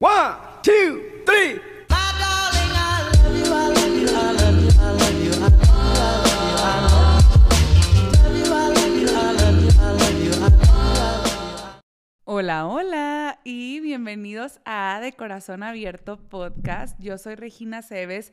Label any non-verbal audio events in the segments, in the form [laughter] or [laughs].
One, two, three. Hola, hola y bienvenidos a De Corazón Abierto Podcast. Yo soy Regina Cebes,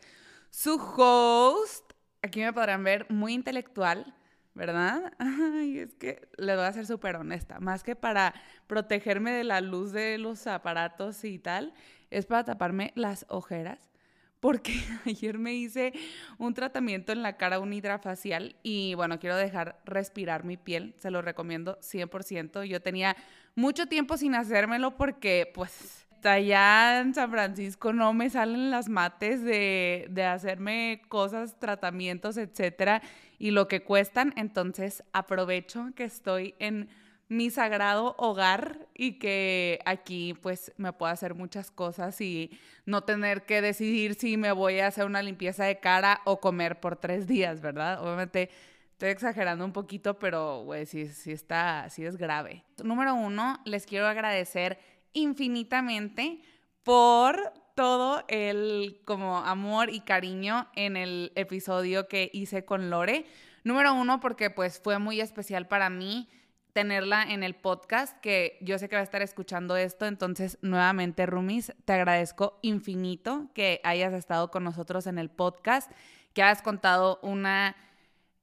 su host. Aquí me podrán ver muy intelectual, ¿verdad? [laughs] Ay, es que le voy a ser súper honesta. Más que para protegerme de la luz de los aparatos y tal, es para taparme las ojeras. Porque [laughs] ayer me hice un tratamiento en la cara, un hidrafacial, y bueno, quiero dejar respirar mi piel, se lo recomiendo 100%. Yo tenía mucho tiempo sin hacérmelo porque pues allá en San Francisco no me salen las mates de, de hacerme cosas, tratamientos, etcétera, y lo que cuestan. Entonces aprovecho que estoy en mi sagrado hogar y que aquí pues me puedo hacer muchas cosas y no tener que decidir si me voy a hacer una limpieza de cara o comer por tres días, ¿verdad? Obviamente estoy exagerando un poquito, pero güey, sí, sí está, sí es grave. Número uno, les quiero agradecer infinitamente por todo el como amor y cariño en el episodio que hice con Lore. Número uno, porque pues fue muy especial para mí tenerla en el podcast, que yo sé que va a estar escuchando esto, entonces nuevamente, Rumis, te agradezco infinito que hayas estado con nosotros en el podcast, que hayas contado una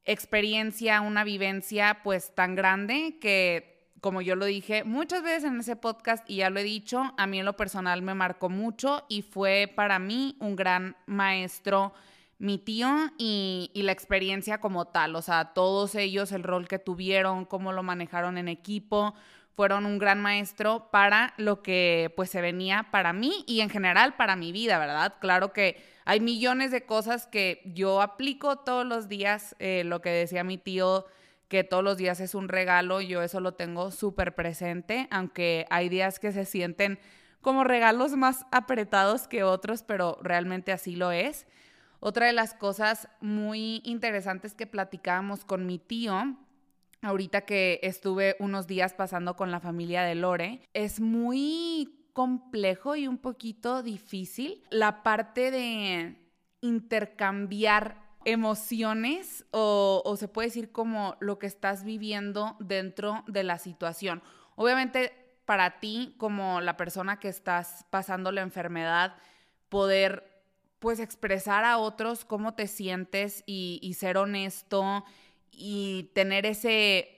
experiencia, una vivencia pues tan grande que, como yo lo dije muchas veces en ese podcast y ya lo he dicho, a mí en lo personal me marcó mucho y fue para mí un gran maestro mi tío y, la experiencia como tal, o sea, todos ellos, el rol que tuvieron, cómo lo manejaron en equipo, fueron un gran maestro para lo que pues se venía para mí y en general para mi vida, ¿verdad? Claro que hay millones de cosas que yo aplico todos los días, eh, lo que decía mi tío, que todos los días es un regalo, yo eso lo tengo súper presente, aunque hay días que se sienten como regalos más apretados que otros, pero realmente así lo es. Otra de las cosas muy interesantes que platicábamos con mi tío, ahorita que estuve unos días pasando con la familia de Lore, es muy complejo y un poquito difícil la parte de intercambiar emociones o, se puede decir como lo que estás viviendo dentro de la situación. Obviamente para ti como la persona que estás pasando la enfermedad, poder pues expresar a otros cómo te sientes y, y, ser honesto y tener ese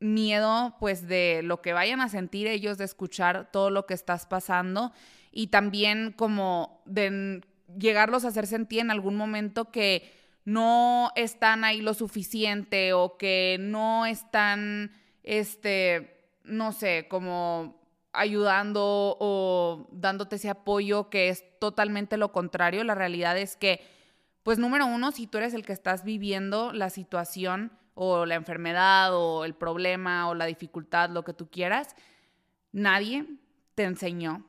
miedo pues de lo que vayan a sentir ellos de escuchar todo lo que estás pasando y también como de llegarlos a hacer sentir en algún momento que no están ahí lo suficiente o que no están este no sé como ayudando o dándote ese apoyo que es totalmente lo contrario. La realidad es que, pues número uno, si tú eres el que estás viviendo la situación o la enfermedad o el problema o la dificultad, lo que tú quieras, nadie te enseñó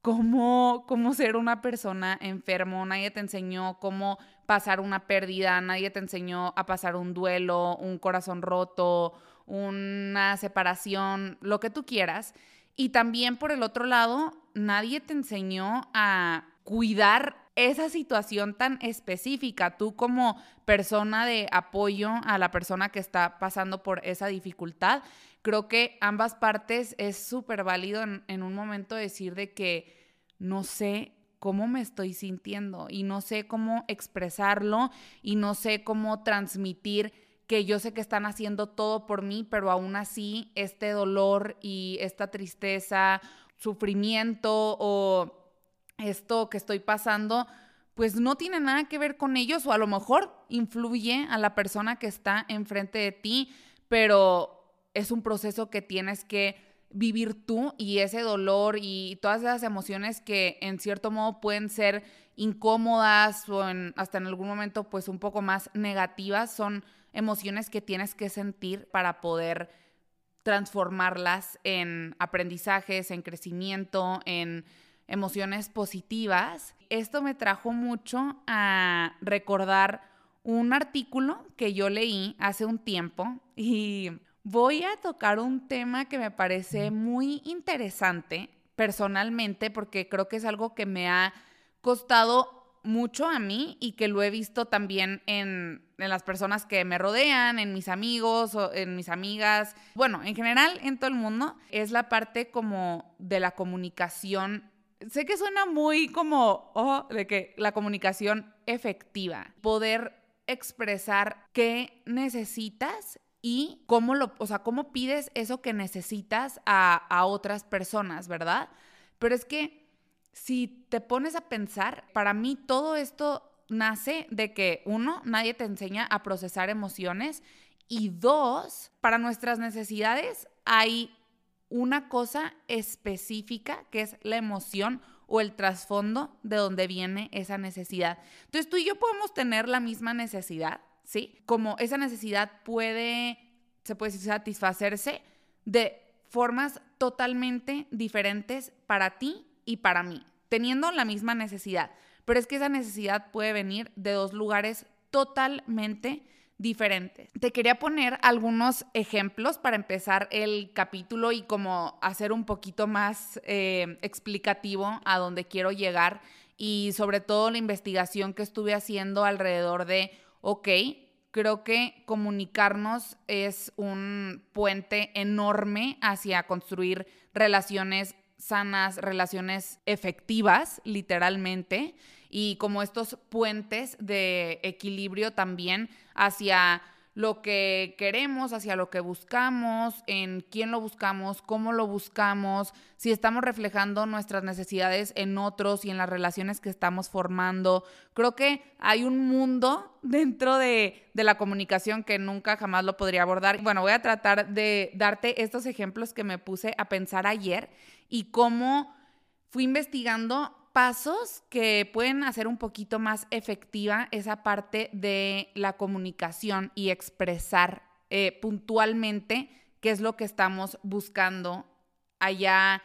cómo, cómo ser una persona enfermo, nadie te enseñó cómo pasar una pérdida, nadie te enseñó a pasar un duelo, un corazón roto, una separación, lo que tú quieras. Y también por el otro lado, nadie te enseñó a cuidar esa situación tan específica. Tú como persona de apoyo a la persona que está pasando por esa dificultad, creo que ambas partes es súper válido en, en, un momento decir de que no sé cómo me estoy sintiendo y no sé cómo expresarlo y no sé cómo transmitir que yo sé que están haciendo todo por mí, pero aún así este dolor y esta tristeza, sufrimiento o esto que estoy pasando, pues no tiene nada que ver con ellos o a lo mejor influye a la persona que está enfrente de ti, pero es un proceso que tienes que vivir tú y ese dolor y todas esas emociones que en cierto modo pueden ser incómodas o hasta en algún momento pues un poco más negativas son emociones que tienes que sentir para poder transformarlas en aprendizajes, en crecimiento, en emociones positivas. Esto me trajo mucho a recordar un artículo que yo leí hace un tiempo y voy a tocar un tema que me parece muy interesante personalmente porque creo que es algo que me ha costado mucho a mí y que lo he visto también en, las personas que me rodean, en mis amigos o en mis amigas, bueno, en general en todo el mundo, es la parte como de la comunicación. Sé que suena muy como, oh, de que la comunicación efectiva, poder expresar qué necesitas y cómo lo, o sea, cómo pides eso que necesitas a, a otras personas, ¿verdad? Pero es que si te pones a pensar, para mí todo esto nace de que, uno, nadie te enseña a procesar emociones y dos, para nuestras necesidades hay una cosa específica que es la emoción o el trasfondo de donde viene esa necesidad. Entonces tú y yo podemos tener la misma necesidad, ¿sí? Como esa necesidad puede, se puede satisfacerse de formas totalmente diferentes para ti y para mí, teniendo la misma necesidad. Pero es que esa necesidad puede venir de dos lugares totalmente diferentes. Te quería poner algunos ejemplos para empezar el capítulo y como hacer un poquito más eh, explicativo a dónde quiero llegar y sobre todo la investigación que estuve haciendo alrededor de, ok, creo que comunicarnos es un puente enorme hacia construir relaciones sanas, relaciones efectivas, literalmente, y como estos puentes de equilibrio también hacia lo que queremos, hacia lo que buscamos, en quién lo buscamos, cómo lo buscamos, si estamos reflejando nuestras necesidades en otros y en las relaciones que estamos formando. Creo que hay un mundo [laughs] dentro de, de la comunicación que nunca jamás lo podría abordar. Bueno, voy a tratar de darte estos ejemplos que me puse a pensar ayer y cómo fui investigando pasos que pueden hacer un poquito más efectiva esa parte de la comunicación y expresar eh, puntualmente qué es lo que estamos buscando allá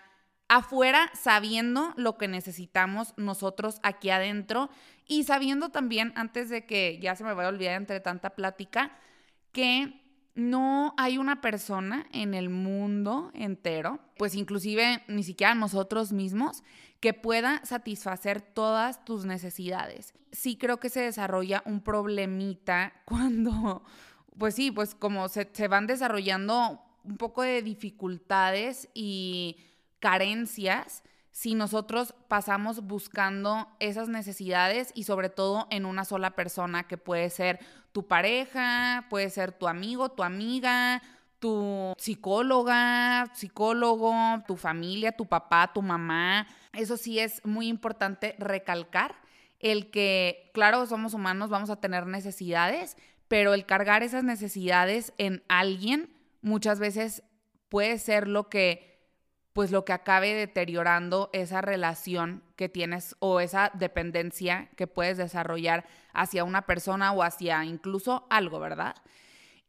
afuera, sabiendo lo que necesitamos nosotros aquí adentro y sabiendo también, antes de que ya se me vaya a olvidar entre tanta plática, que no hay una persona en el mundo entero, pues inclusive ni siquiera nosotros mismos, que pueda satisfacer todas tus necesidades. Sí creo que se desarrolla un problemita [laughs] cuando, pues sí, pues como se, se van desarrollando un poco de dificultades y carencias si nosotros pasamos buscando esas necesidades y sobre todo en una sola persona que puede ser tu pareja, puede ser tu amigo, tu amiga, tu psicóloga, psicólogo, tu familia, tu papá, tu mamá. Eso sí es muy importante recalcar el que, claro, somos humanos, vamos a tener necesidades, pero el cargar esas necesidades en alguien muchas veces puede ser lo que pues lo que acabe deteriorando esa relación que tienes o esa dependencia que puedes desarrollar hacia una persona o hacia incluso algo, ¿verdad?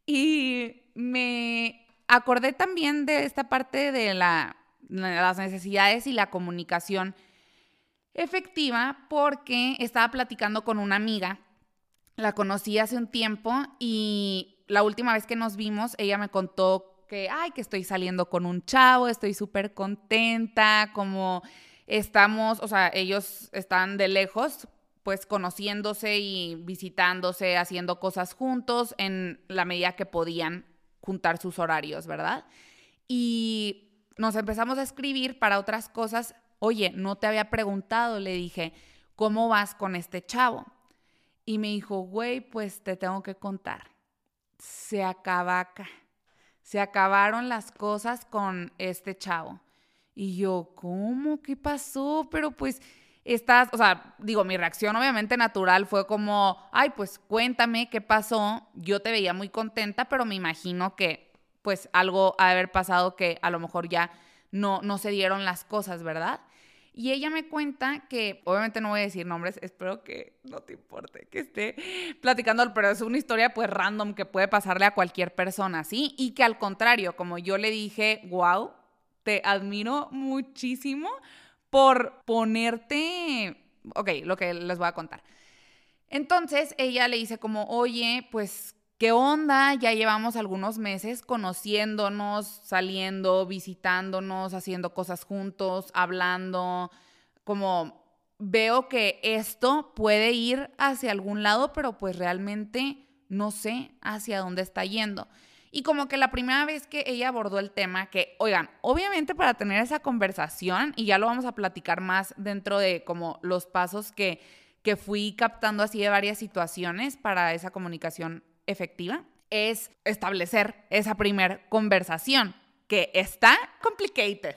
Y me acordé también de esta parte de la, las necesidades y la comunicación efectiva porque estaba platicando con una amiga, la conocí hace un tiempo y la última vez que nos vimos ella me contó que, ay, que estoy saliendo con un chavo, estoy súper contenta, como estamos, o sea, ellos están de lejos, pues conociéndose y visitándose, haciendo cosas juntos en la medida que podían juntar sus horarios, ¿verdad? Y nos empezamos a escribir para otras cosas. Oye, no te había preguntado, le dije, ¿cómo vas con este chavo? Y me dijo, güey, pues te tengo que contar. Se acaba acá se acabaron las cosas con este chavo. Y yo, ¿cómo? ¿Qué pasó? Pero pues estás, o sea, digo, mi reacción obviamente natural fue como, ay, pues cuéntame qué pasó. Yo te veía muy contenta, pero me imagino que pues algo ha de haber pasado que a lo mejor ya no, no se dieron las cosas, ¿verdad? Y ella me cuenta que, obviamente no voy a decir nombres, espero que no te importe que esté platicando, pero es una historia pues random que puede pasarle a cualquier persona, ¿sí? Y que al contrario, como yo le dije, wow, te admiro muchísimo por ponerte, ok, lo que les voy a contar. Entonces ella le dice como, oye, pues ¿qué onda? Ya llevamos algunos meses conociéndonos, saliendo, visitándonos, haciendo cosas juntos, hablando, como veo que esto puede ir hacia algún lado, pero pues realmente no sé hacia dónde está yendo. Y como que la primera vez que ella abordó el tema, que, oigan, obviamente para tener esa conversación, y ya lo vamos a platicar más dentro de como los pasos que, que fui captando así de varias situaciones para esa comunicación efectiva, es establecer esa primera conversación, que está complicated.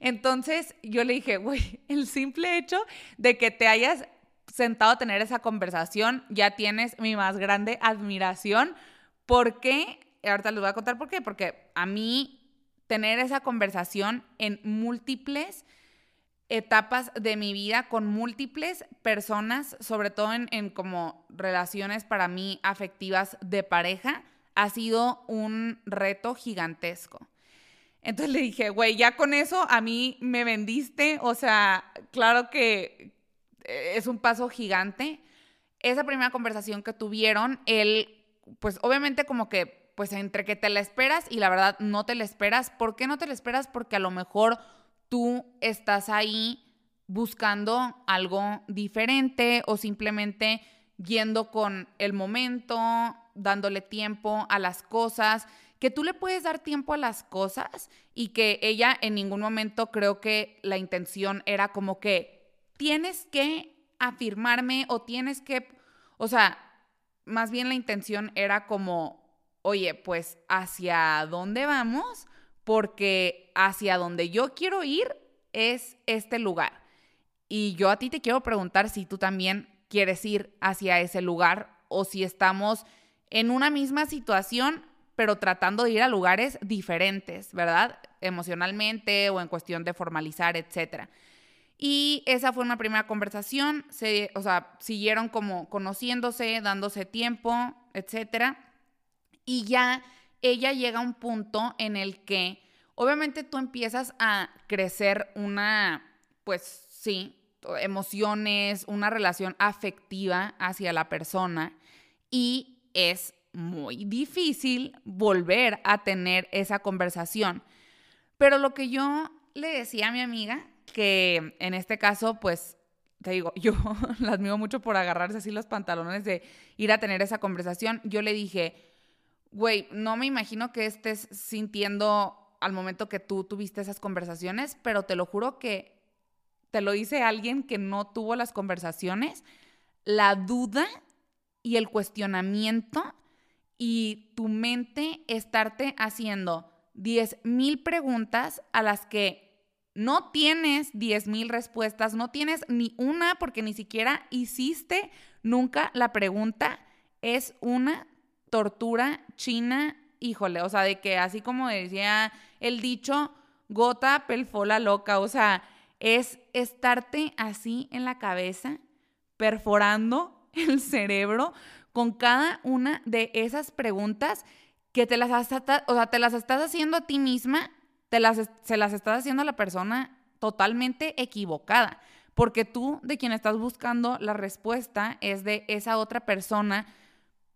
Entonces yo le dije, güey, el simple hecho de que te hayas sentado a tener esa conversación, ya tienes mi más grande admiración, porque ahorita les voy a contar por qué, porque a mí tener esa conversación en múltiples etapas de mi vida con múltiples personas, sobre todo en, en, como relaciones para mí afectivas de pareja, ha sido un reto gigantesco. Entonces le dije, güey, ya con eso a mí me vendiste, o sea, claro que es un paso gigante. Esa primera conversación que tuvieron, él, pues obviamente como que pues entre que te la esperas y la verdad no te la esperas. ¿Por qué no te la esperas? Porque a lo mejor tú estás ahí buscando algo diferente o simplemente yendo con el momento, dándole tiempo a las cosas, que tú le puedes dar tiempo a las cosas y que ella en ningún momento creo que la intención era como que tienes que afirmarme o tienes que, o sea, más bien la intención era como oye, pues hacia dónde vamos, porque hacia donde yo quiero ir es este lugar. Y yo a ti te quiero preguntar si tú también quieres ir hacia ese lugar o si estamos en una misma situación, pero tratando de ir a lugares diferentes, ¿verdad? Emocionalmente o en cuestión de formalizar, etcétera. Y esa fue una primera conversación, se, o sea, siguieron como conociéndose, dándose tiempo, etcétera. Y ya ella llega a un punto en el que obviamente tú empiezas a crecer una, pues sí, emociones, una relación afectiva hacia la persona y es muy difícil volver a tener esa conversación. Pero lo que yo le decía a mi amiga, que en este caso, pues, te digo, [laughs] yo la admiro mucho por agarrarse así los pantalones de ir a tener esa conversación, yo le dije, güey, no me imagino que estés sintiendo al momento que tú tuviste esas conversaciones, pero te lo juro que te lo dice alguien que no tuvo las conversaciones, la duda y el cuestionamiento y tu mente estarte haciendo 10 mil preguntas a las que no tienes 10 mil respuestas, no tienes ni una porque ni siquiera hiciste nunca la pregunta, es una tortura china, híjole, o sea, de que así como decía el dicho, gota pelfola loca, o sea, es estarte así en la cabeza, perforando [laughs] el cerebro con cada una de esas preguntas que te las, o sea, te las estás haciendo a ti misma, te las, se las estás haciendo a la persona totalmente equivocada, porque tú de quien estás buscando la respuesta es de esa otra persona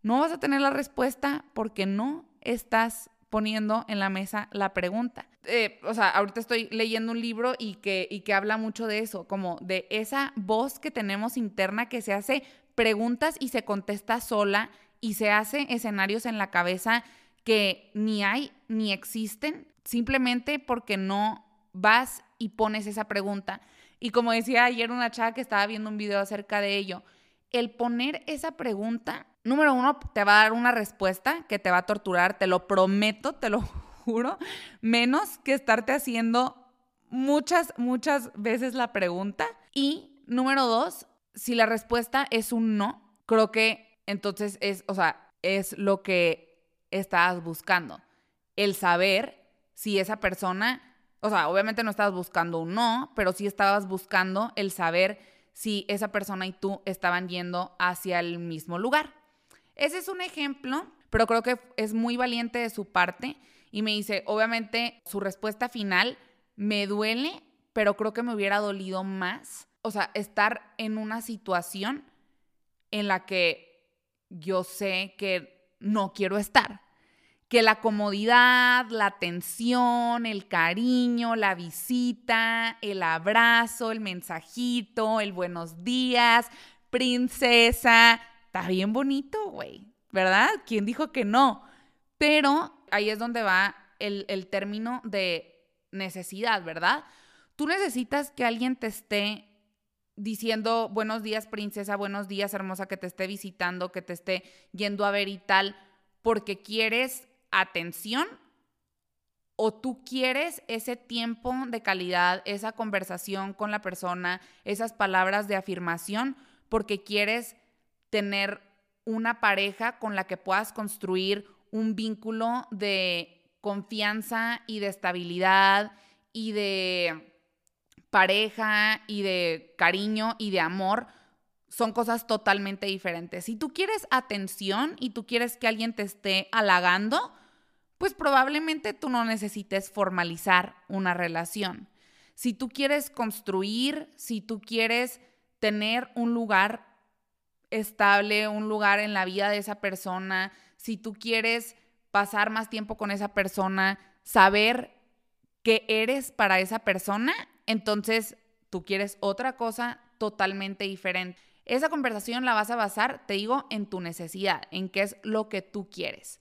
no vas a tener la respuesta porque no estás poniendo en la mesa la pregunta. Eh, o sea, ahorita estoy leyendo un libro y que, y que habla mucho de eso, como de esa voz que tenemos interna que se hace preguntas y se contesta sola y se hace escenarios en la cabeza que ni hay ni existen, simplemente porque no vas y pones esa pregunta. Y como decía ayer una chava que estaba viendo un video acerca de ello, el poner esa pregunta número uno, te va a dar una respuesta que te va a torturar, te lo prometo, te lo [laughs] juro, menos que estarte haciendo muchas, muchas veces la pregunta. Y número dos, si la respuesta es un no, creo que entonces es, o sea, es lo que estás buscando. El saber si esa persona, o sea, obviamente no estabas buscando un no, pero sí estabas buscando el saber si esa persona y tú estaban yendo hacia el mismo lugar. Ese es un ejemplo, pero creo que es muy valiente de su parte y me dice, obviamente su respuesta final me duele, pero creo que me hubiera dolido más, o sea, estar en una situación en la que yo sé que no quiero estar. Que la comodidad, la atención, el cariño, la visita, el abrazo, el mensajito, el buenos días, princesa, está bien bonito, güey, ¿verdad? ¿Quién dijo que no? Pero ahí es donde va el, el término de necesidad, ¿verdad? Tú necesitas que alguien te esté diciendo buenos días princesa, buenos días hermosa, que te esté visitando, que te esté yendo a ver y tal, porque quieres atención o tú quieres ese tiempo de calidad, esa conversación con la persona, esas palabras de afirmación, porque quieres tener una pareja con la que puedas construir un vínculo de confianza y de estabilidad y de pareja y de cariño y de amor son cosas totalmente diferentes. Si tú quieres atención y tú quieres que alguien te esté halagando, pues probablemente tú no necesites formalizar una relación. Si tú quieres construir, si tú quieres tener un lugar estable, un lugar en la vida de esa persona, si tú quieres pasar más tiempo con esa persona, saber que eres para esa persona, entonces tú quieres otra cosa totalmente diferente. Esa conversación la vas a basar, te digo, en tu necesidad, en qué es lo que tú quieres.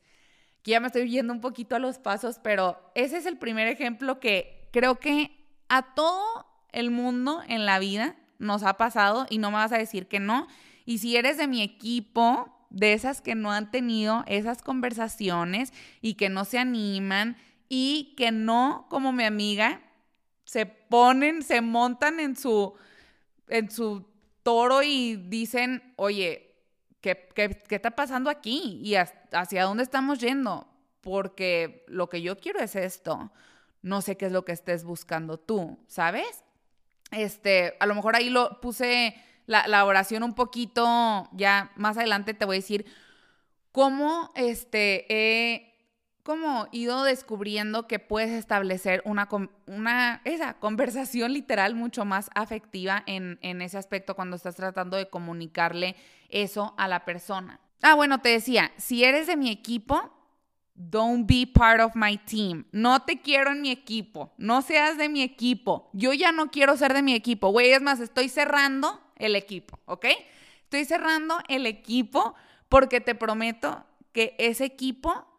Aquí ya me estoy yendo un poquito a los pasos, pero ese es el primer ejemplo que creo que a todo el mundo en la vida nos ha pasado y no me vas a decir que no. Y si eres de mi equipo, de esas que no han tenido esas conversaciones y que no se animan y que no, como mi amiga, se ponen, se montan en su, en su toro y dicen, oye, ¿qué, qué, qué está pasando aquí? ¿Y hacia dónde estamos yendo? Porque lo que yo quiero es esto. No sé qué es lo que estés buscando tú, ¿sabes? Este, a lo mejor ahí lo puse la, la oración un poquito, ya más adelante te voy a decir cómo este, he como ido descubriendo que puedes establecer una, una esa conversación literal mucho más afectiva en, en ese aspecto cuando estás tratando de comunicarle eso a la persona. Ah, bueno, te decía, si eres de mi equipo, don't be part of my team. No te quiero en mi equipo. No seas de mi equipo. Yo ya no quiero ser de mi equipo. Güey, es más, estoy cerrando el equipo, ¿ok? Estoy cerrando el equipo porque te prometo que ese equipo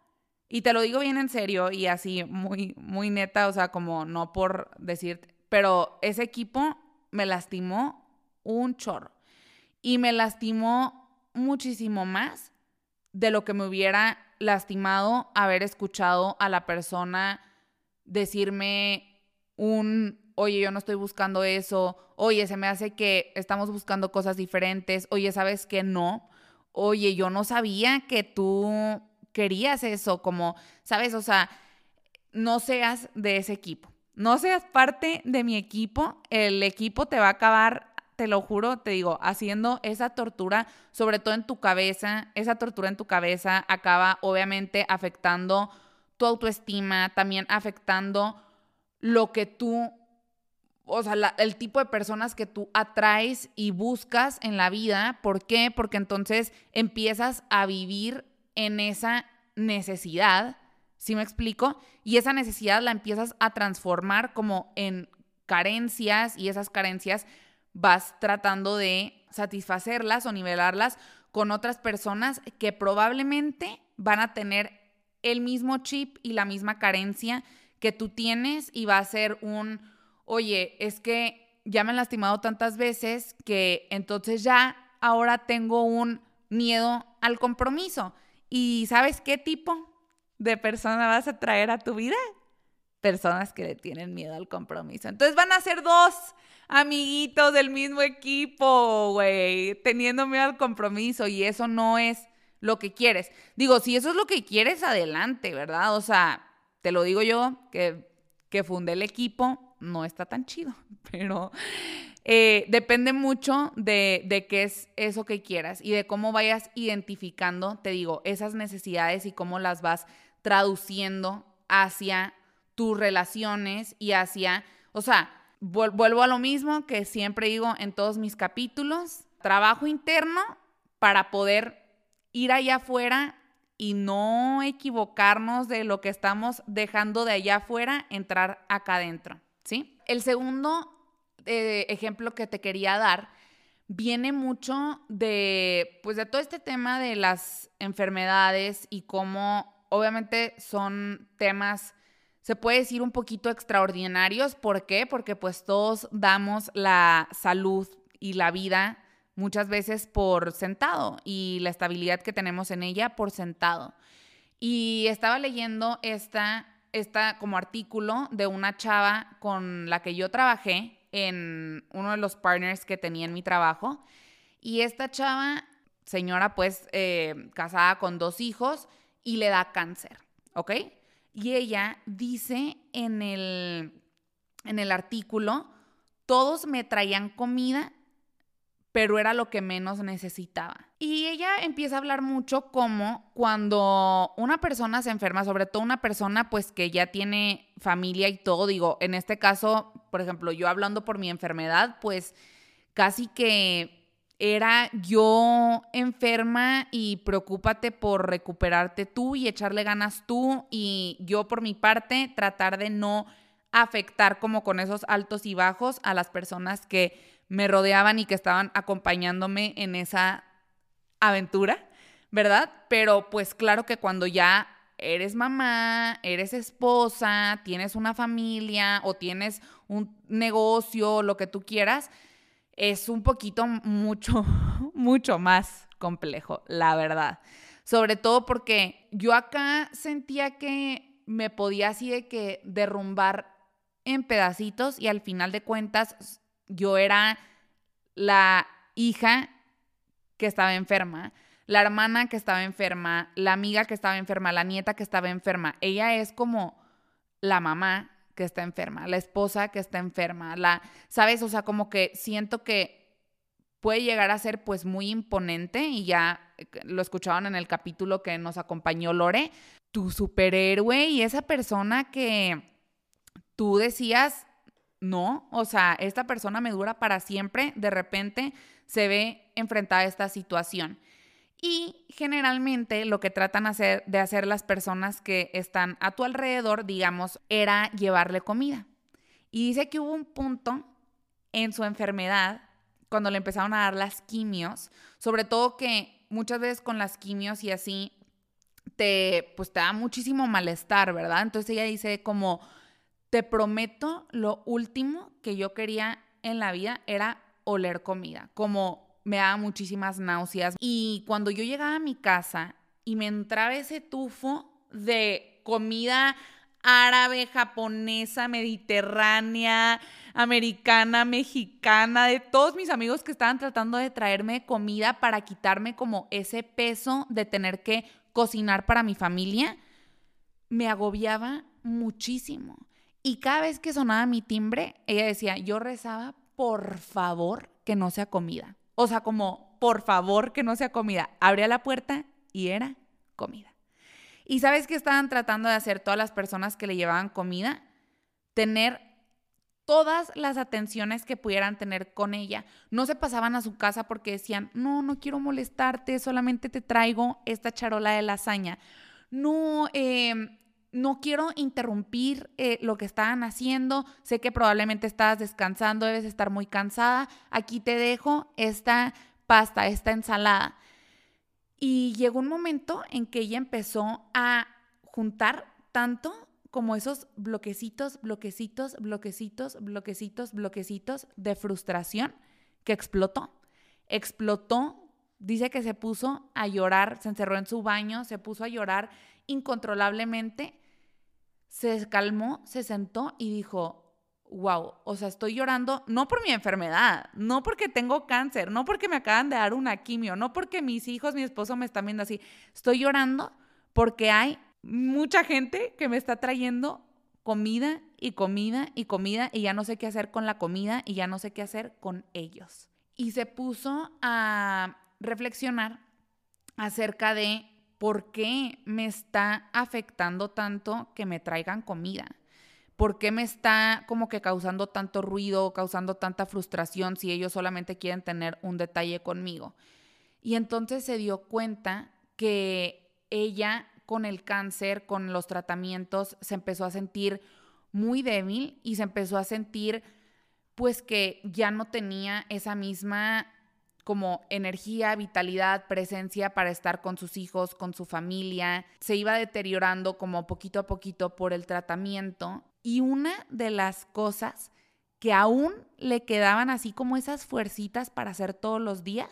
y te lo digo bien en serio y así muy, muy neta, o sea, como no por decir, pero ese equipo me lastimó un chorro. Y me lastimó muchísimo más de lo que me hubiera lastimado haber escuchado a la persona decirme un, oye, yo no estoy buscando eso, oye, se me hace que estamos buscando cosas diferentes, oye, ¿sabes qué? No, oye, yo no sabía que tú querías eso, como, ¿sabes? O sea, no seas de ese equipo. No seas parte de mi equipo. El equipo te va a acabar, te lo juro, te digo, haciendo esa tortura, sobre todo en tu cabeza. Esa tortura en tu cabeza acaba obviamente afectando tu autoestima, también afectando lo que tú o sea, el tipo de personas que tú atraes y buscas en la vida. ¿Por qué? Porque entonces empiezas a vivir en esa necesidad, ¿sí me explico? Y esa necesidad la empiezas a transformar como en carencias y esas carencias vas tratando de satisfacerlas o nivelarlas con otras personas que probablemente van a tener el mismo chip y la misma carencia que tú tienes y va a ser un, oye, es que ya me han lastimado tantas veces que entonces ya ahora tengo un miedo al compromiso. ¿Y sabes qué tipo de persona vas a traer a tu vida? Personas que le tienen miedo al compromiso. Entonces van a ser dos amiguitos del mismo equipo, güey, teniendo miedo al compromiso y eso no es lo que quieres. Digo, si eso es lo que quieres, adelante, ¿verdad? O sea, te lo digo yo, que, que fundé el equipo, no está tan chido, [laughs] pero eh, depende mucho de, de, qué es eso que quieras y de cómo vayas identificando, te digo, esas necesidades y cómo las vas traduciendo hacia tus relaciones y hacia, o sea, vuelvo a lo mismo que siempre digo en todos mis capítulos, trabajo interno para poder ir allá afuera y no equivocarnos de lo que estamos dejando de allá afuera entrar acá adentro, ¿sí? El segundo eh, ejemplo que te quería dar viene mucho de, pues, de todo este tema de las enfermedades y cómo, obviamente, son temas, se puede decir un poquito extraordinarios. ¿Por qué? Porque pues todos damos la salud y la vida muchas veces por sentado y la estabilidad que tenemos en ella por sentado. Y estaba leyendo esta, esta como artículo de una chava con la que yo trabajé en uno de los partners que tenía en mi trabajo. Y esta chava, señora pues eh, casada con dos hijos y le da cáncer, ¿ok? Y ella dice en el, en el artículo, todos me traían comida pero era lo que menos necesitaba. Y ella empieza a hablar mucho como cuando una persona se enferma, sobre todo una persona pues que ya tiene familia y todo, digo, en este caso, por ejemplo, yo hablando por mi enfermedad, pues casi que era yo enferma y preocúpate por recuperarte tú y echarle ganas tú y yo por mi parte tratar de no afectar como con esos altos y bajos a las personas que me rodeaban y que estaban acompañándome en esa aventura, ¿verdad? Pero pues claro que cuando ya eres mamá, eres esposa, tienes una familia o tienes un negocio, lo que tú quieras, es un poquito mucho, [laughs] mucho más complejo, la verdad. Sobre todo porque yo acá sentía que me podía así de que derrumbar en pedacitos y al final de cuentas yo era la hija que estaba enferma, la hermana que estaba enferma, la amiga que estaba enferma, la nieta que estaba enferma. Ella es como la mamá que está enferma, la esposa que está enferma, la, ¿sabes? O sea, como que siento que puede llegar a ser pues muy imponente y ya eh, lo escuchaban en el capítulo que nos acompañó Lore, tu superhéroe y esa persona que tú decías, no, o sea, esta persona me dura para siempre, de repente se ve enfrentada a esta situación. Y generalmente lo que tratan hacer, de hacer las personas que están a tu alrededor, digamos, era llevarle comida. Y dice que hubo un punto en su enfermedad cuando le empezaron a dar las quimios, sobre todo que muchas veces con las quimios y así te pues te da muchísimo malestar, ¿verdad? Entonces ella dice como te prometo, lo último que yo quería en la vida era oler comida, como me daba muchísimas náuseas. Y cuando yo llegaba a mi casa y me entraba ese tufo de comida árabe, japonesa, mediterránea, americana, mexicana, de todos mis amigos que estaban tratando de traerme comida para quitarme como ese peso de tener que cocinar para mi familia, me agobiaba muchísimo. Y cada vez que sonaba mi timbre, ella decía, yo rezaba, por favor, que no sea comida. O sea, como, por favor, que no sea comida. Abría la puerta y era comida. ¿Y sabes qué estaban tratando de hacer todas las personas que le llevaban comida? Tener todas las atenciones que pudieran tener con ella. No se pasaban a su casa porque decían, no, no quiero molestarte, solamente te traigo esta charola de lasaña. No, eh, no quiero interrumpir eh, lo que estaban haciendo. Sé que probablemente estabas descansando, debes estar muy cansada. Aquí te dejo esta pasta, esta ensalada. Y llegó un momento en que ella empezó a juntar tanto como esos bloquecitos, bloquecitos, bloquecitos, bloquecitos, bloquecitos de frustración que explotó. Explotó, dice que se puso a llorar, se encerró en su baño, se puso a llorar incontrolablemente, se calmó, se sentó y dijo, wow, o sea, estoy llorando no por mi enfermedad, no porque tengo cáncer, no porque me acaban de dar una quimio, no porque mis hijos, mi esposo me están viendo así, estoy llorando porque hay mucha gente que me está trayendo comida y comida y comida y ya no sé qué hacer con la comida y ya no sé qué hacer con ellos. Y se puso a reflexionar acerca de ¿por qué me está afectando tanto que me traigan comida? ¿Por qué me está como que causando tanto ruido, causando tanta frustración si ellos solamente quieren tener un detalle conmigo? Y entonces se dio cuenta que ella con el cáncer, con los tratamientos, se empezó a sentir muy débil y se empezó a sentir pues que ya no tenía esa misma como energía, vitalidad, presencia para estar con sus hijos, con su familia. Se iba deteriorando como poquito a poquito por el tratamiento. Y una de las cosas que aún le quedaban así como esas fuercitas para hacer todos los días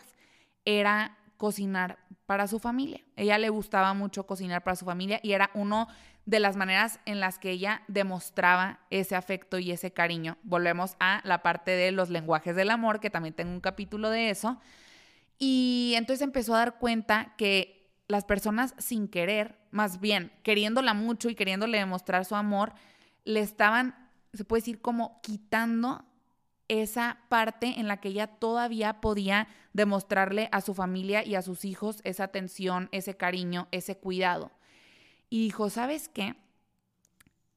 era cocinar para su familia. Ella le gustaba mucho cocinar para su familia y era una de las maneras en las que ella demostraba ese afecto y ese cariño. Volvemos a la parte de los lenguajes del amor, que también tengo un capítulo de eso. Y entonces empezó a dar cuenta que las personas sin querer, más bien queriéndola mucho y queriéndole demostrar su amor, le estaban, se puede decir, como quitando esa parte en la que ella todavía podía demostrarle a su familia y a sus hijos esa atención, ese cariño, ese cuidado. Y dijo, ¿sabes qué?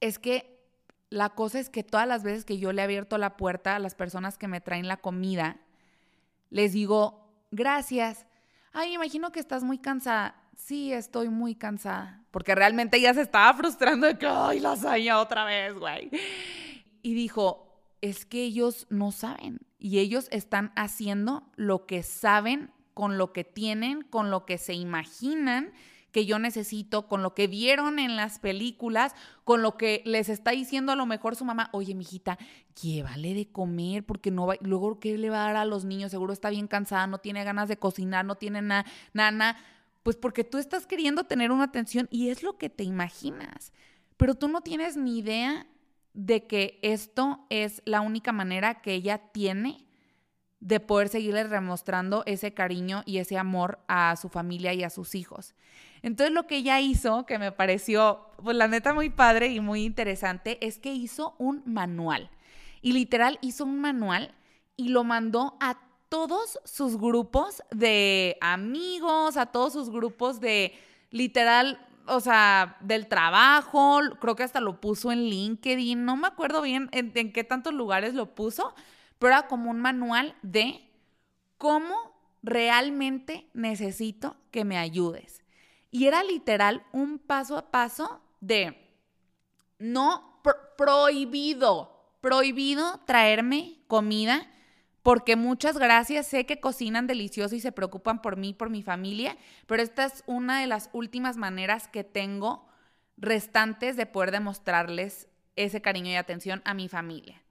Es que la cosa es que todas las veces que yo le he abierto la puerta a las personas que me traen la comida, les digo, gracias. Ay, imagino que estás muy cansada. Sí, estoy muy cansada. Porque realmente ella se estaba frustrando de que, ay, lasaña otra vez, güey. Y dijo, es que ellos no saben y ellos están haciendo lo que saben con lo que tienen, con lo que se imaginan que yo necesito, con lo que vieron en las películas, con lo que les está diciendo a lo mejor su mamá, oye, mijita, llévale de comer, porque no va, luego, ¿qué le va a dar a los niños? Seguro está bien cansada, no tiene ganas de cocinar, no tiene nada, nada, pues porque tú estás queriendo tener una atención y es lo que te imaginas, pero tú no tienes ni idea de que esto es la única manera que ella tiene de poder seguirle demostrando ese cariño y ese amor a su familia y a sus hijos. Entonces lo que ella hizo, que me pareció, pues la neta muy padre y muy interesante, es que hizo un manual. Y literal hizo un manual y lo mandó a todos sus grupos de amigos, a todos sus grupos de literal o sea, del trabajo, creo que hasta lo puso en LinkedIn, no me acuerdo bien en, qué tantos lugares lo puso, pero era como un manual de cómo realmente necesito que me ayudes. Y era literal un paso a paso de no prohibido, prohibido traerme comida porque muchas gracias, sé que cocinan delicioso y se preocupan por mí, por mi familia, pero esta es una de las últimas maneras que tengo restantes de poder demostrarles ese cariño y atención a mi familia.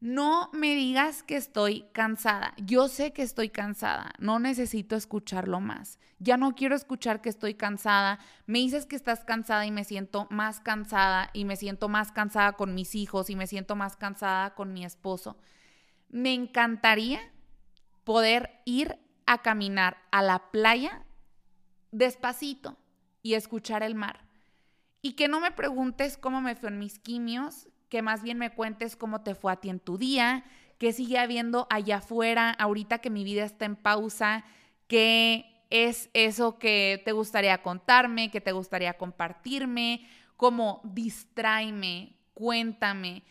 No me digas que estoy cansada. Yo sé que estoy cansada. No necesito escucharlo más. Ya no quiero escuchar que estoy cansada. Me dices que estás cansada y me siento más cansada y me siento más cansada con mis hijos y me siento más cansada con mi esposo me encantaría poder ir a caminar a la playa despacito y escuchar el mar. Y que no me preguntes cómo me fue en mis quimios, que más bien me cuentes cómo te fue a ti en tu día, qué sigue habiendo allá afuera, ahorita que mi vida está en pausa, qué es eso que te gustaría contarme, que te gustaría compartirme, cómo distráeme, cuéntame.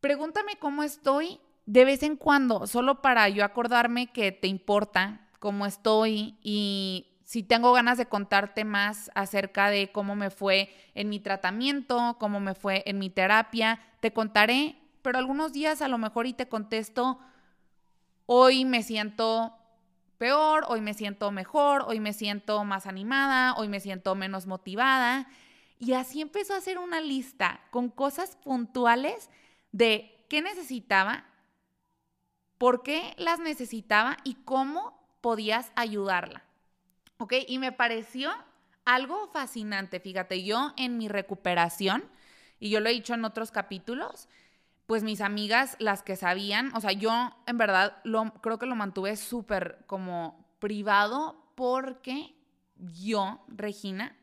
Pregúntame cómo estoy de vez en cuando, solo para yo acordarme que te importa cómo estoy y si tengo ganas de contarte más acerca de cómo me fue en mi tratamiento, cómo me fue en mi terapia, te contaré, pero algunos días a lo mejor y te contesto, hoy me siento peor, hoy me siento mejor, hoy me siento más animada, hoy me siento menos motivada. Y así empezó a hacer una lista con cosas puntuales de qué necesitaba por qué las necesitaba y cómo podías ayudarla. ¿Ok? Y me pareció algo fascinante. Fíjate, yo en mi recuperación, y yo lo he dicho en otros capítulos, pues mis amigas, las que sabían, o sea, yo en verdad lo, creo que lo mantuve súper como privado porque yo, Regina,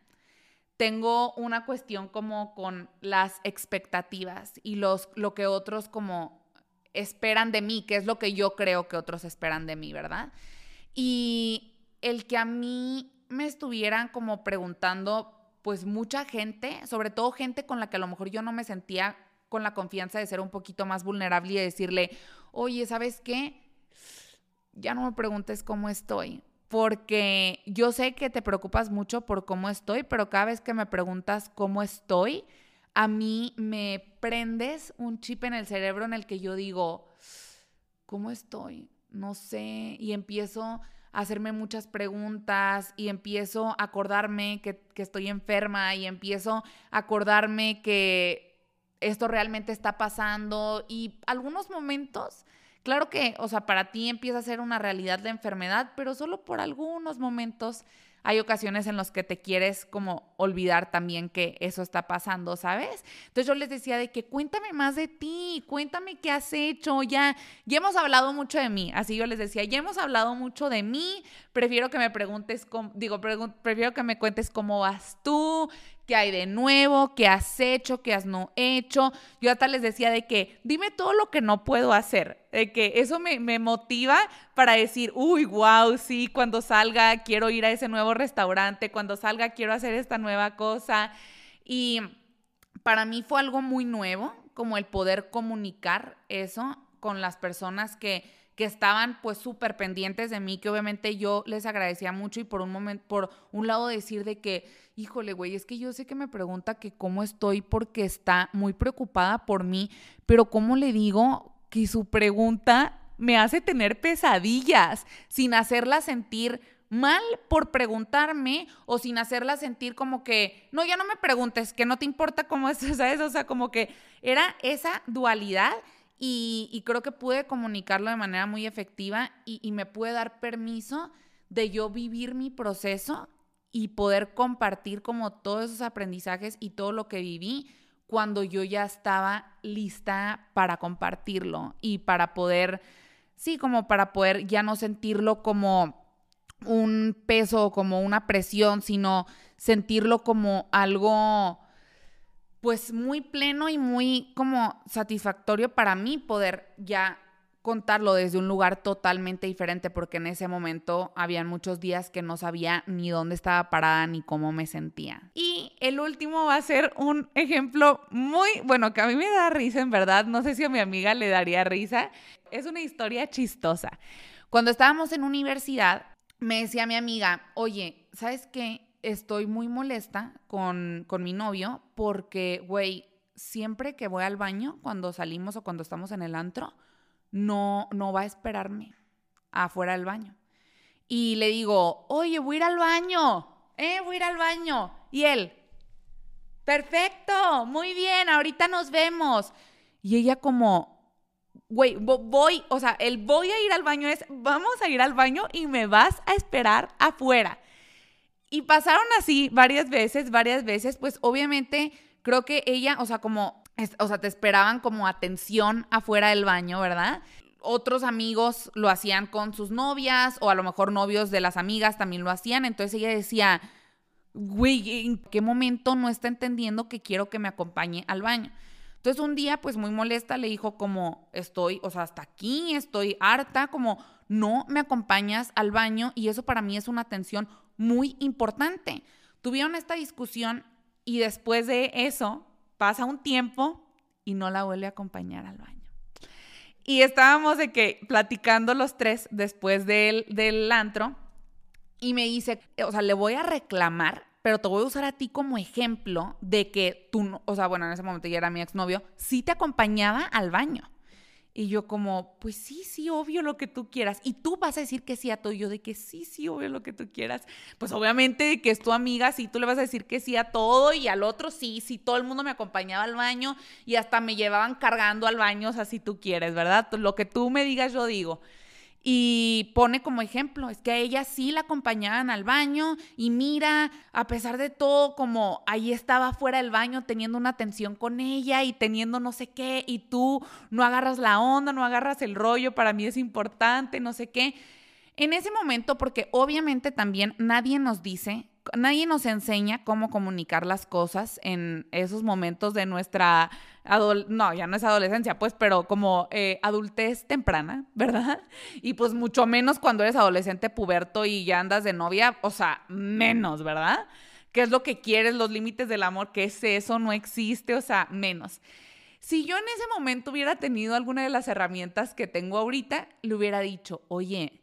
tengo una cuestión como con las expectativas y los, lo que otros como esperan de mí, que es lo que yo creo que otros esperan de mí, ¿verdad? Y el que a mí me estuvieran como preguntando, pues mucha gente, sobre todo gente con la que a lo mejor yo no me sentía con la confianza de ser un poquito más vulnerable y decirle, oye, ¿sabes qué? Ya no me preguntes cómo estoy, porque yo sé que te preocupas mucho por cómo estoy, pero cada vez que me preguntas cómo estoy, a mí me prendes un chip en el cerebro en el que yo digo, ¿cómo estoy? No sé, y empiezo hacerme muchas preguntas y empiezo a acordarme que, que estoy enferma y empiezo a acordarme que esto realmente está pasando y algunos momentos Claro que, o sea, para ti empieza a ser una realidad la enfermedad, pero solo por algunos momentos hay ocasiones en las que te quieres como olvidar también que eso está pasando, ¿sabes? Entonces yo les decía de que cuéntame más de ti, cuéntame qué has hecho, ya, ya hemos hablado mucho de mí, así yo les decía, ya hemos hablado mucho de mí, prefiero que me preguntes, digo, prefiero que me cuentes cómo vas tú, qué hay de nuevo, qué has hecho, qué has no hecho. Yo hasta les decía de que dime todo lo que no puedo hacer, de que eso me, me motiva para decir, uy, wow, sí, cuando salga quiero ir a ese nuevo restaurante, cuando salga quiero hacer esta nueva cosa. Y para mí fue algo muy nuevo, como el poder comunicar eso con las personas que que estaban pues súper pendientes de mí, que obviamente yo les agradecía mucho y por un momento, por un lado decir de que, híjole, güey, es que yo sé que me pregunta que cómo estoy porque está muy preocupada por mí, pero ¿cómo le digo que su pregunta me hace tener pesadillas sin hacerla sentir mal por preguntarme o sin hacerla sentir como que, no, ya no me preguntes, que no te importa cómo es, [laughs] ¿sabes? O sea, como que era esa dualidad y, creo que pude comunicarlo de manera muy efectiva y, me pude dar permiso de yo vivir mi proceso y poder compartir como todos esos aprendizajes y todo lo que viví cuando yo ya estaba lista para compartirlo y para poder, sí, como para poder ya no sentirlo como un peso como una presión, sino sentirlo como algo pues muy pleno y muy como satisfactorio para mí poder ya contarlo desde un lugar totalmente diferente porque en ese momento habían muchos días que no sabía ni dónde estaba parada ni cómo me sentía. Y el último va a ser un ejemplo muy, bueno, que a mí me da risa en verdad, no sé si a mi amiga le daría risa, es una historia chistosa. Cuando estábamos en universidad, me decía mi amiga, oye, ¿sabes qué? Estoy muy molesta con, mi novio porque, güey, siempre que voy al baño, cuando salimos o cuando estamos en el antro, no, no va a esperarme afuera del baño. Y le digo, oye, voy a ir al baño, eh, voy a ir al baño. Y él, perfecto, muy bien, ahorita nos vemos. Y ella como, güey, voy, o sea, el voy a ir al baño es, vamos a ir al baño y me vas a esperar afuera. Y pasaron así varias veces, varias veces, pues obviamente creo que ella, o sea, como, o sea, te esperaban como atención afuera del baño, ¿verdad? Otros amigos lo hacían con sus novias o a lo mejor novios de las amigas también lo hacían. Entonces ella decía, güey, ¿en qué momento no está entendiendo que quiero que me acompañe al baño? Entonces un día, pues muy molesta, le dijo como, estoy, o sea, hasta aquí, estoy harta, como, no me acompañas al baño y eso para mí es una atención muy importante. Tuvieron esta discusión y después de eso pasa un tiempo y no la vuelve a acompañar al baño. Y estábamos de que platicando los tres después del, del antro y me dice, o sea, le voy a reclamar, pero te voy a usar a ti como ejemplo de que tú, o sea, bueno, en ese momento ya era mi exnovio, sí te acompañaba al baño. Y yo como, pues sí, sí, obvio lo que tú quieras. Y tú vas a decir que sí a todo. Y yo de que sí, sí, obvio lo que tú quieras. Pues obviamente que es tu amiga, sí, tú le vas a decir que sí a todo. Y al otro sí, sí, todo el mundo me acompañaba al baño. Y hasta me llevaban cargando al baño, o sea, si tú quieres, ¿verdad? Lo que tú me digas, yo digo y pone como ejemplo, es que a ella sí la acompañaban al baño y mira, a pesar de todo, como ahí estaba fuera del baño teniendo una atención con ella y teniendo no sé qué, y tú no agarras la onda, no agarras el rollo, para mí es importante, no sé qué. En ese momento, porque obviamente también nadie nos dice nadie nos enseña cómo comunicar las cosas en esos momentos de nuestra, no, ya no es adolescencia, pues, pero como eh, adultez temprana, [laughs] ¿verdad? Y pues mucho menos cuando eres adolescente puberto y ya andas de novia, o sea, menos, ¿verdad? ¿Qué es lo que quieres? Los límites del amor, ¿qué es eso? No existe, o sea, menos. Si yo en ese momento hubiera tenido alguna de las herramientas que tengo ahorita, le hubiera dicho, oye,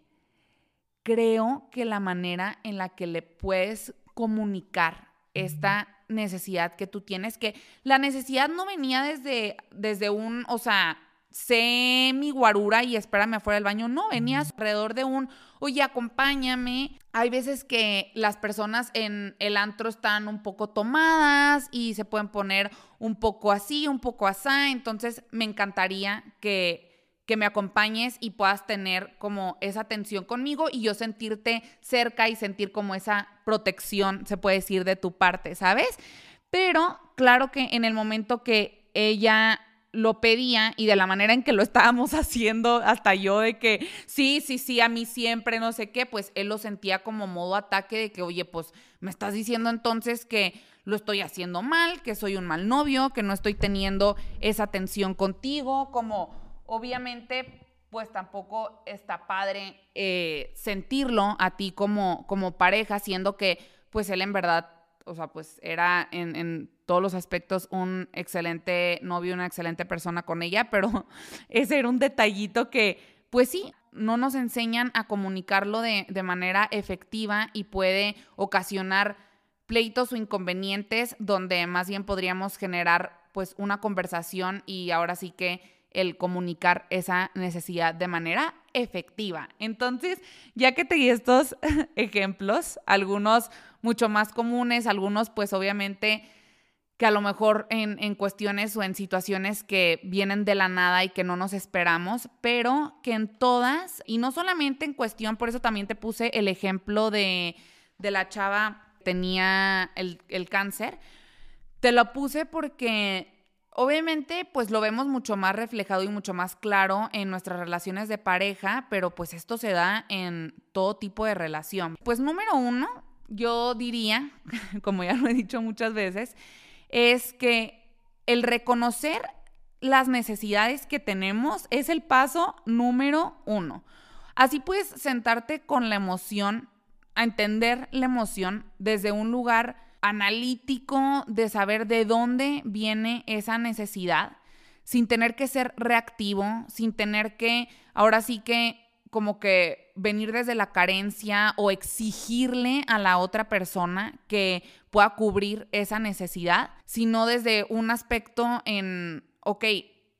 creo que la manera en la que le puedes comunicar esta necesidad que tú tienes, que la necesidad no venía desde, desde un, o sea, sé mi guarura y espérame afuera del baño. No, venías alrededor de un, oye, acompáñame. Hay veces que las personas en el antro están un poco tomadas y se pueden poner un poco así, un poco así. Entonces, me encantaría que que me acompañes y puedas tener como esa atención conmigo y yo sentirte cerca y sentir como esa protección, se puede decir, de tu parte, ¿sabes? Pero claro que en el momento que ella lo pedía y de la manera en que lo estábamos [laughs] haciendo, hasta yo de que sí, sí, sí, a mí siempre, no sé qué, pues él lo sentía como modo ataque de que, oye, pues me estás diciendo entonces que lo estoy haciendo mal, que soy un mal novio, que no estoy teniendo esa atención contigo, como obviamente pues tampoco está padre eh, sentirlo a ti como, como pareja, siendo que pues él en verdad, o sea, pues era en, en todos los aspectos un excelente novio, una excelente persona con ella, [laughs] pero ese era un detallito que pues sí, no nos enseñan a comunicarlo de, de manera efectiva y puede ocasionar pleitos o inconvenientes donde más bien podríamos generar pues una conversación y ahora sí que el comunicar esa necesidad de manera efectiva. Entonces, ya que te di estos [laughs] ejemplos, algunos mucho más comunes, algunos pues obviamente que a lo mejor en, en, cuestiones o en situaciones que vienen de la nada y que no nos esperamos, pero que en todas, y no solamente en cuestión, por eso también te puse el ejemplo de, de la chava que tenía el, el cáncer, te lo puse porque Obviamente, pues lo vemos mucho más reflejado y mucho más claro en nuestras relaciones de pareja, pero pues esto se da en todo tipo de relación. Pues número uno, yo diría, [laughs] como ya lo he dicho muchas veces, es que el reconocer las necesidades que tenemos es el paso número uno. Así puedes sentarte con la emoción, a entender la emoción desde un lugar analítico de saber de dónde viene esa necesidad, sin tener que ser reactivo, sin tener que, ahora sí que como que venir desde la carencia o exigirle a la otra persona que pueda cubrir esa necesidad, sino desde un aspecto en, ok,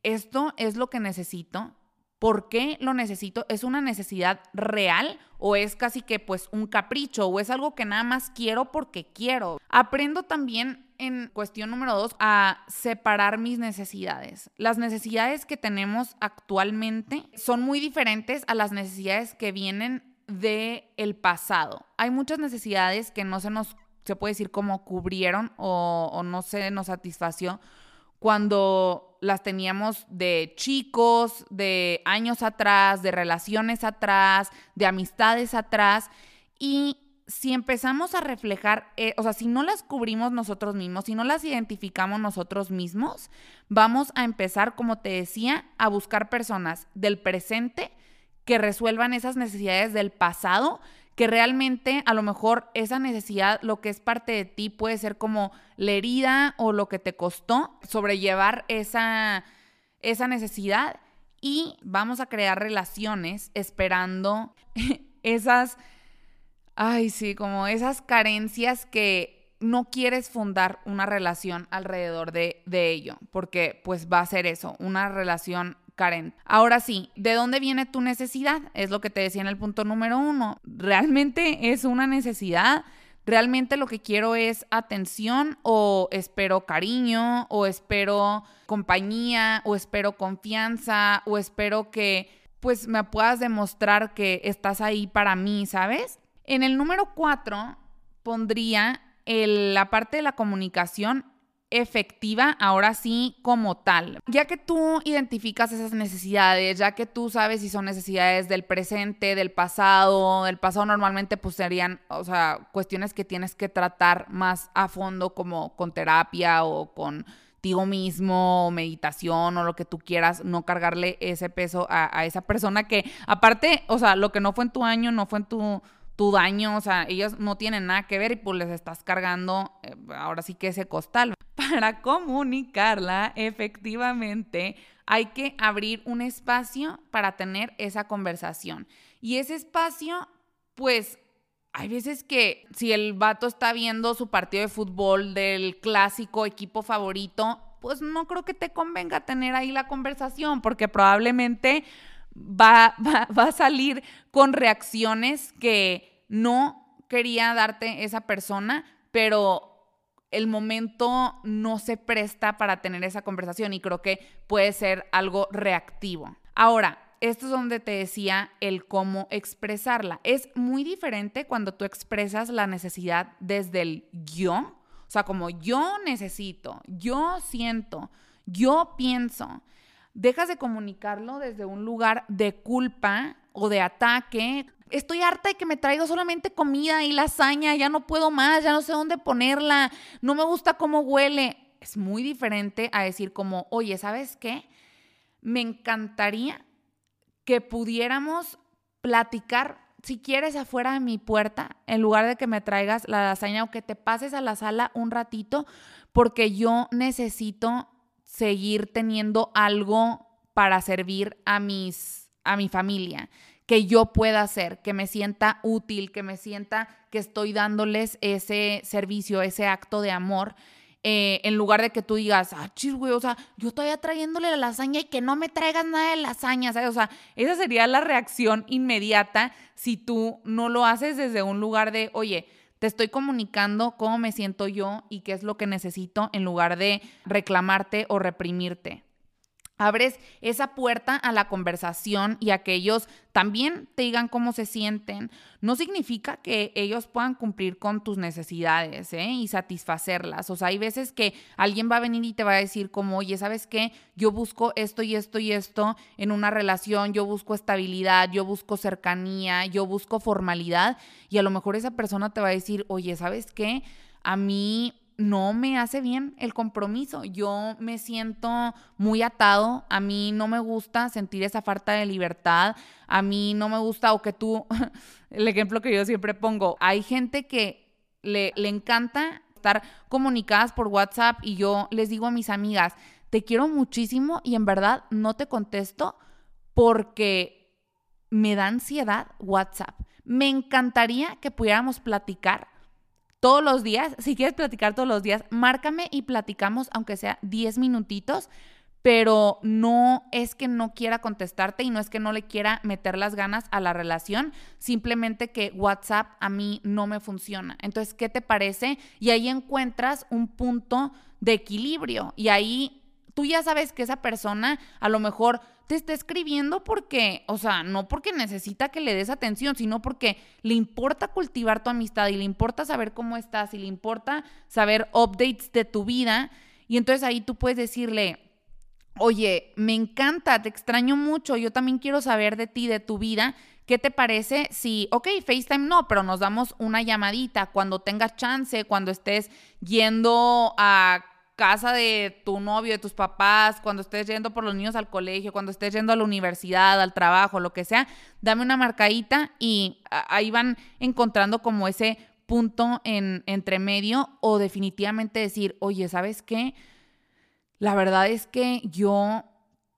esto es lo que necesito, ¿Por qué lo necesito? ¿Es una necesidad real o es casi que pues un capricho o es algo que nada más quiero porque quiero? Aprendo también en cuestión número dos a separar mis necesidades. Las necesidades que tenemos actualmente son muy diferentes a las necesidades que vienen del el pasado. Hay muchas necesidades que no se nos, se puede decir como cubrieron o, o no se nos satisfació cuando las teníamos de chicos, de años atrás, de relaciones atrás, de amistades atrás. Y si empezamos a reflejar, eh, o sea, si no las cubrimos nosotros mismos, si no las identificamos nosotros mismos, vamos a empezar, como te decía, a buscar personas del presente que resuelvan esas necesidades del pasado que realmente a lo mejor esa necesidad, lo que es parte de ti, puede ser como la herida o lo que te costó sobrellevar esa, esa necesidad. Y vamos a crear relaciones esperando [laughs] esas, ay sí, como esas carencias que no quieres fundar una relación alrededor de, de ello, porque pues va a ser eso, una relación Karen. Ahora sí, ¿de dónde viene tu necesidad? Es lo que te decía en el punto número uno. ¿Realmente es una necesidad? ¿Realmente lo que quiero es atención o espero cariño o espero compañía o espero confianza o espero que pues me puedas demostrar que estás ahí para mí, ¿sabes? En el número cuatro pondría la parte de la comunicación efectiva, ahora sí, como tal. Ya que tú identificas esas necesidades, ya que tú sabes si son necesidades del presente, del pasado, del pasado normalmente pues serían, o sea, cuestiones que tienes que tratar más a fondo como con terapia o contigo mismo, o meditación o lo que tú quieras, no cargarle ese peso a, a esa persona que aparte, o sea, lo que no fue en tu año, no fue en tu tu daño, o sea, ellos no tienen nada que ver y pues les estás cargando eh, ahora sí que ese costal. [laughs] Para comunicarla efectivamente hay que abrir un espacio para tener esa conversación. Y ese espacio pues hay veces que si el vato está viendo su partido de fútbol del clásico equipo favorito, pues no creo que te convenga tener ahí la conversación, porque probablemente va, va, a salir con reacciones que no quería darte esa persona, pero el momento no se presta para tener esa conversación y creo que puede ser algo reactivo. Ahora, esto es donde te decía el cómo expresarla. Es muy diferente cuando tú expresas la necesidad desde el yo, o sea, como yo necesito, yo siento, yo pienso. Dejas de comunicarlo desde un lugar de culpa o de ataque. Estoy harta de que me traiga solamente comida y lasaña, ya no puedo más, ya no sé dónde ponerla, no me gusta cómo huele. Es muy diferente a decir como, oye, ¿sabes qué? Me encantaría que pudiéramos platicar, si quieres, afuera de mi puerta, en lugar de que me traigas la lasaña o que te pases a la sala un ratito, porque yo necesito seguir teniendo algo para servir a mis a mi familia, que yo pueda hacer, que me sienta útil, que me sienta que estoy dándoles ese servicio, ese acto de amor eh, en lugar de que tú digas, ah, chis, güey, o sea, yo estoy trayéndole la lasaña y que no me traigas nada de lasaña. O sea, esa sería la reacción inmediata si tú no lo haces desde un lugar de, oye, te estoy comunicando cómo me siento yo y qué es lo que necesito en lugar de reclamarte o reprimirte abres esa puerta a la conversación y a que ellos también te digan cómo se sienten, no significa que ellos puedan cumplir con tus necesidades ¿eh? y satisfacerlas. O sea, hay veces que alguien va a venir y te va a decir como, oye, ¿sabes qué? Yo busco esto y esto y esto en una relación, yo busco estabilidad, yo busco cercanía, yo busco formalidad y a lo mejor esa persona te va a decir, oye, ¿sabes qué? A mí no me hace bien el compromiso. Yo me siento muy atado. A mí no me gusta sentir esa falta de libertad. A mí no me gusta, o que tú, [laughs] el ejemplo que yo siempre pongo, hay gente que le, le encanta estar comunicadas por WhatsApp y yo les digo a mis amigas, te quiero muchísimo y en verdad no te contesto porque me da ansiedad WhatsApp. Me encantaría que pudiéramos platicar todos los días, si quieres platicar todos los días, márcame y platicamos, aunque sea 10 minutitos, pero no es que no quiera contestarte y no es que no le quiera meter las ganas a la relación, simplemente que WhatsApp a mí no me funciona. Entonces, ¿qué te parece? Y ahí encuentras un punto de equilibrio y ahí tú ya sabes que esa persona a lo mejor te está escribiendo porque, o sea, no porque necesita que le des atención, sino porque le importa cultivar tu amistad y le importa saber cómo estás y le importa saber updates de tu vida. Y entonces ahí tú puedes decirle, oye, me encanta, te extraño mucho, yo también quiero saber de ti, de tu vida. ¿Qué te parece si, ok, FaceTime no, pero nos damos una llamadita cuando tengas chance, cuando estés yendo a casa de tu novio, de tus papás, cuando estés yendo por los niños al colegio, cuando estés yendo a la universidad, al trabajo, lo que sea, dame una marcadita y ahí van encontrando como ese punto en entre medio o definitivamente decir, oye, ¿sabes qué? La verdad es que yo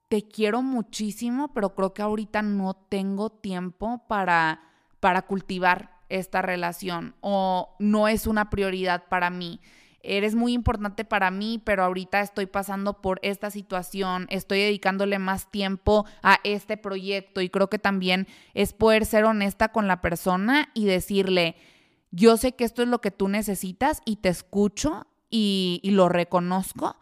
te quiero muchísimo, pero creo que ahorita no tengo tiempo para, para cultivar esta relación o no es una prioridad para mí eres muy importante para mí, pero ahorita estoy pasando por esta situación, estoy dedicándole más tiempo a este proyecto y creo que también es poder ser honesta con la persona y decirle, yo sé que esto es lo que tú necesitas y te escucho y, lo reconozco,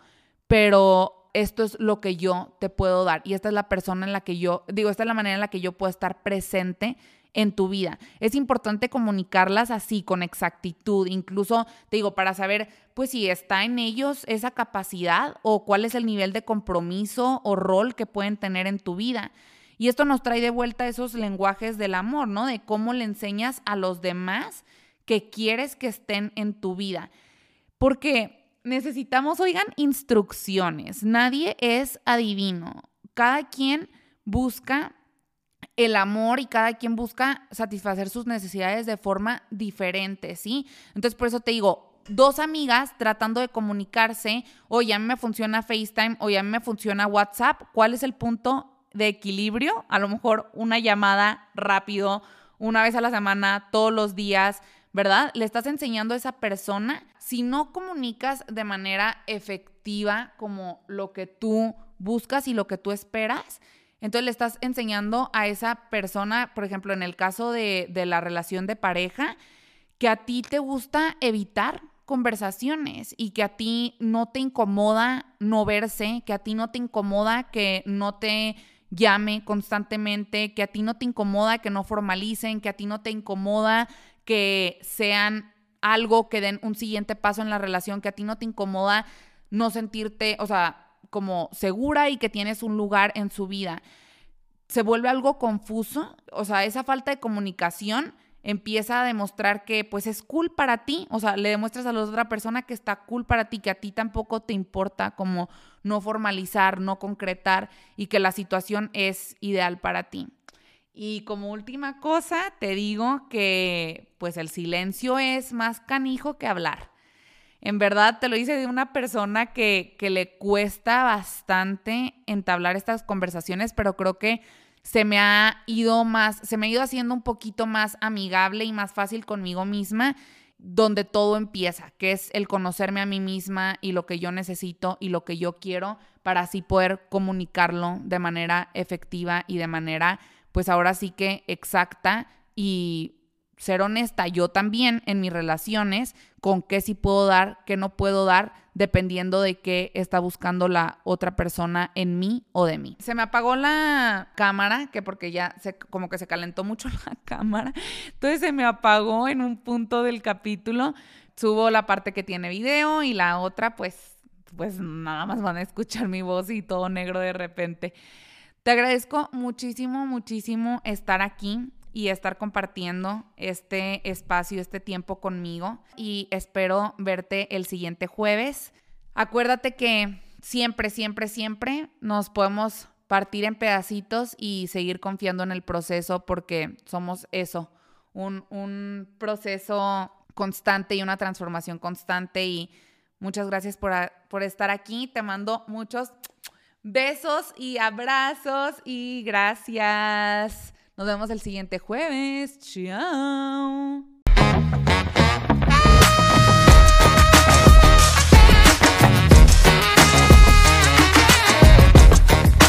pero esto es lo que yo te puedo dar y esta es la persona en la que yo, digo, esta es la manera en la que yo puedo estar presente en tu vida. Es importante comunicarlas así, con exactitud, incluso, te digo, para saber, pues si está en ellos esa capacidad o cuál es el nivel de compromiso o rol que pueden tener en tu vida. Y esto nos trae de vuelta esos lenguajes del amor, ¿no? De cómo le enseñas a los demás que quieres que estén en tu vida. Porque necesitamos, oigan, instrucciones. Nadie es adivino. Cada quien busca el amor y cada quien busca satisfacer sus necesidades de forma diferente, ¿sí? Entonces, por eso te digo, dos amigas tratando de comunicarse, oye, a mí me funciona FaceTime, oye, a mí me funciona WhatsApp, ¿cuál es el punto de equilibrio? A lo mejor una llamada rápido una vez a la semana, todos los días, ¿verdad? Le estás enseñando a esa persona. Si no comunicas de manera efectiva como lo que tú buscas y lo que tú esperas, entonces le estás enseñando a esa persona, por ejemplo, en el caso de, la relación de pareja, que a ti te gusta evitar conversaciones y que a ti no te incomoda no verse, que a ti no te incomoda que no te llame constantemente, que a ti no te incomoda que no formalicen, que a ti no te incomoda que sean algo que den un siguiente paso en la relación, que a ti no te incomoda no sentirte, o sea, como segura y que tienes un lugar en su vida. Se vuelve algo confuso, o sea, esa falta de comunicación empieza a demostrar que pues es cool para ti, o sea, le demuestras a la otra persona que está cool para ti, que a ti tampoco te importa como no formalizar, no concretar y que la situación es ideal para ti. Y como última cosa, te digo que pues el silencio es más canijo que hablar. En verdad, te lo dice de una persona que, que le cuesta bastante entablar estas conversaciones, pero creo que se me ha ido más, se me ha ido haciendo un poquito más amigable y más fácil conmigo misma, donde todo empieza, que es el conocerme a mí misma y lo que yo necesito y lo que yo quiero para así poder comunicarlo de manera efectiva y de manera, pues ahora sí que exacta y ser honesta yo también en mis relaciones con qué sí puedo dar, qué no puedo dar, dependiendo de qué está buscando la otra persona en mí o de mí. Se me apagó la cámara, que porque ya se, como que se calentó mucho [laughs] la cámara, entonces se me apagó en un punto del capítulo. Subo la parte que tiene video y la otra pues, pues nada más van a escuchar mi voz y todo negro de repente. Te agradezco muchísimo, muchísimo estar aquí y estar compartiendo este espacio, este tiempo conmigo. Y espero verte el siguiente jueves. Acuérdate que siempre, siempre, siempre nos podemos partir en pedacitos y seguir confiando en el proceso porque somos eso, un, un proceso constante y una transformación constante. Y muchas gracias por, por estar aquí. Te mando muchos besos y abrazos y gracias. Nos vemos el siguiente jueves. Chao.